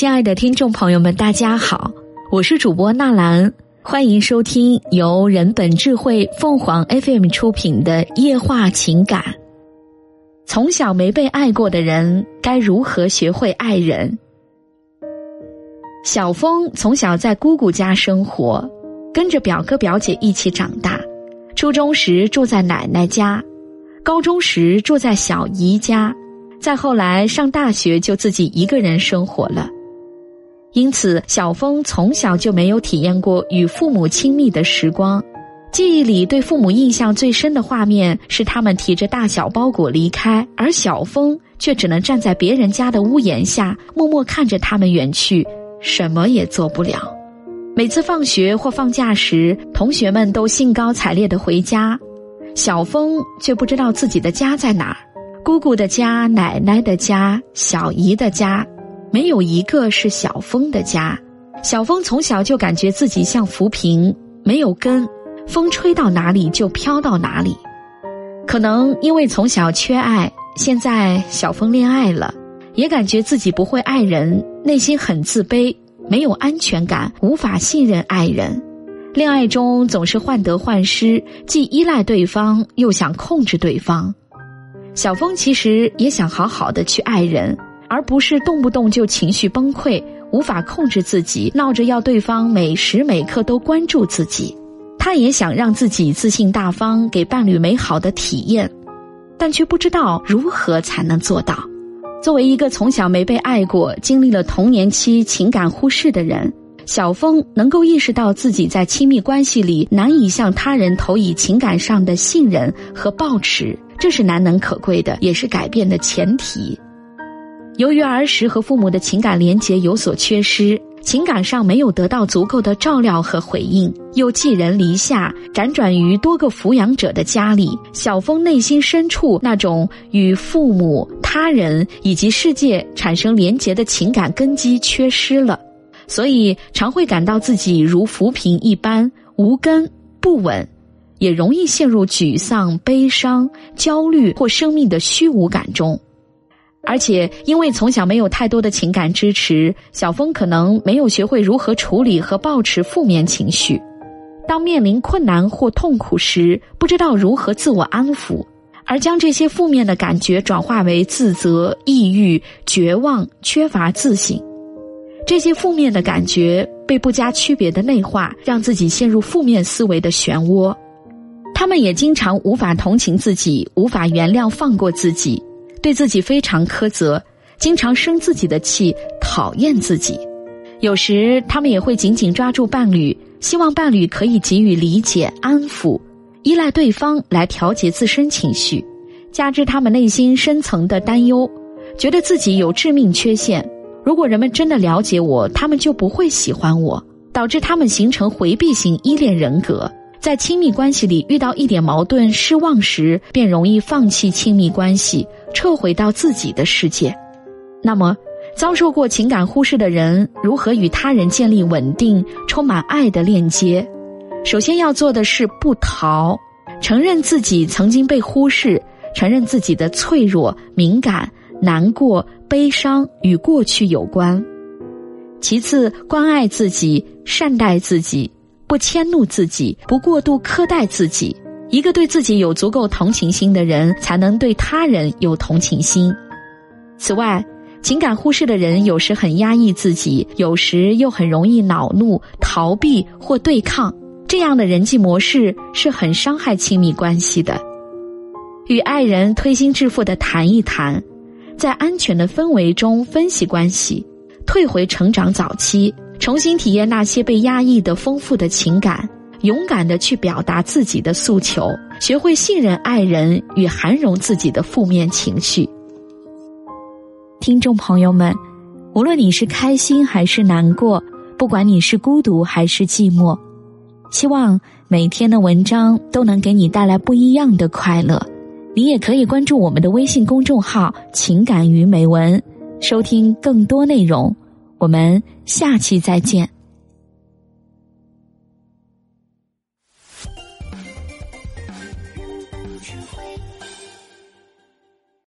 亲爱的听众朋友们，大家好，我是主播纳兰，欢迎收听由人本智慧凤凰 FM 出品的《夜话情感》。从小没被爱过的人，该如何学会爱人？小峰从小在姑姑家生活，跟着表哥表姐一起长大。初中时住在奶奶家，高中时住在小姨家，再后来上大学就自己一个人生活了。因此，小峰从小就没有体验过与父母亲密的时光。记忆里对父母印象最深的画面是他们提着大小包裹离开，而小峰却只能站在别人家的屋檐下，默默看着他们远去，什么也做不了。每次放学或放假时，同学们都兴高采烈的回家，小峰却不知道自己的家在哪儿。姑姑的家、奶奶的家、小姨的家，没有一个是小峰的家。小峰从小就感觉自己像浮萍，没有根，风吹到哪里就飘到哪里。可能因为从小缺爱，现在小峰恋爱了，也感觉自己不会爱人，内心很自卑。没有安全感，无法信任爱人，恋爱中总是患得患失，既依赖对方，又想控制对方。小峰其实也想好好的去爱人，而不是动不动就情绪崩溃，无法控制自己，闹着要对方每时每刻都关注自己。他也想让自己自信大方，给伴侣美好的体验，但却不知道如何才能做到。作为一个从小没被爱过、经历了童年期情感忽视的人，小峰能够意识到自己在亲密关系里难以向他人投以情感上的信任和抱持，这是难能可贵的，也是改变的前提。由于儿时和父母的情感连结有所缺失。情感上没有得到足够的照料和回应，又寄人篱下，辗转于多个抚养者的家里，小峰内心深处那种与父母、他人以及世界产生连结的情感根基缺失了，所以常会感到自己如浮萍一般无根不稳，也容易陷入沮丧、悲伤、焦虑或生命的虚无感中。而且，因为从小没有太多的情感支持，小峰可能没有学会如何处理和保持负面情绪。当面临困难或痛苦时，不知道如何自我安抚，而将这些负面的感觉转化为自责、抑郁、绝望、缺乏自信。这些负面的感觉被不加区别的内化，让自己陷入负面思维的漩涡。他们也经常无法同情自己，无法原谅、放过自己。对自己非常苛责，经常生自己的气，讨厌自己。有时他们也会紧紧抓住伴侣，希望伴侣可以给予理解、安抚，依赖对方来调节自身情绪。加之他们内心深层的担忧，觉得自己有致命缺陷。如果人们真的了解我，他们就不会喜欢我，导致他们形成回避型依恋人格。在亲密关系里遇到一点矛盾、失望时，便容易放弃亲密关系，撤回到自己的世界。那么，遭受过情感忽视的人如何与他人建立稳定、充满爱的链接？首先要做的是不逃，承认自己曾经被忽视，承认自己的脆弱、敏感、难过、悲伤与过去有关。其次，关爱自己，善待自己。不迁怒自己，不过度苛待自己。一个对自己有足够同情心的人，才能对他人有同情心。此外，情感忽视的人有时很压抑自己，有时又很容易恼怒、逃避或对抗。这样的人际模式是很伤害亲密关系的。与爱人推心置腹的谈一谈，在安全的氛围中分析关系，退回成长早期。重新体验那些被压抑的丰富的情感，勇敢的去表达自己的诉求，学会信任爱人与涵容自己的负面情绪。听众朋友们，无论你是开心还是难过，不管你是孤独还是寂寞，希望每天的文章都能给你带来不一样的快乐。你也可以关注我们的微信公众号“情感与美文”，收听更多内容。我们下期再见。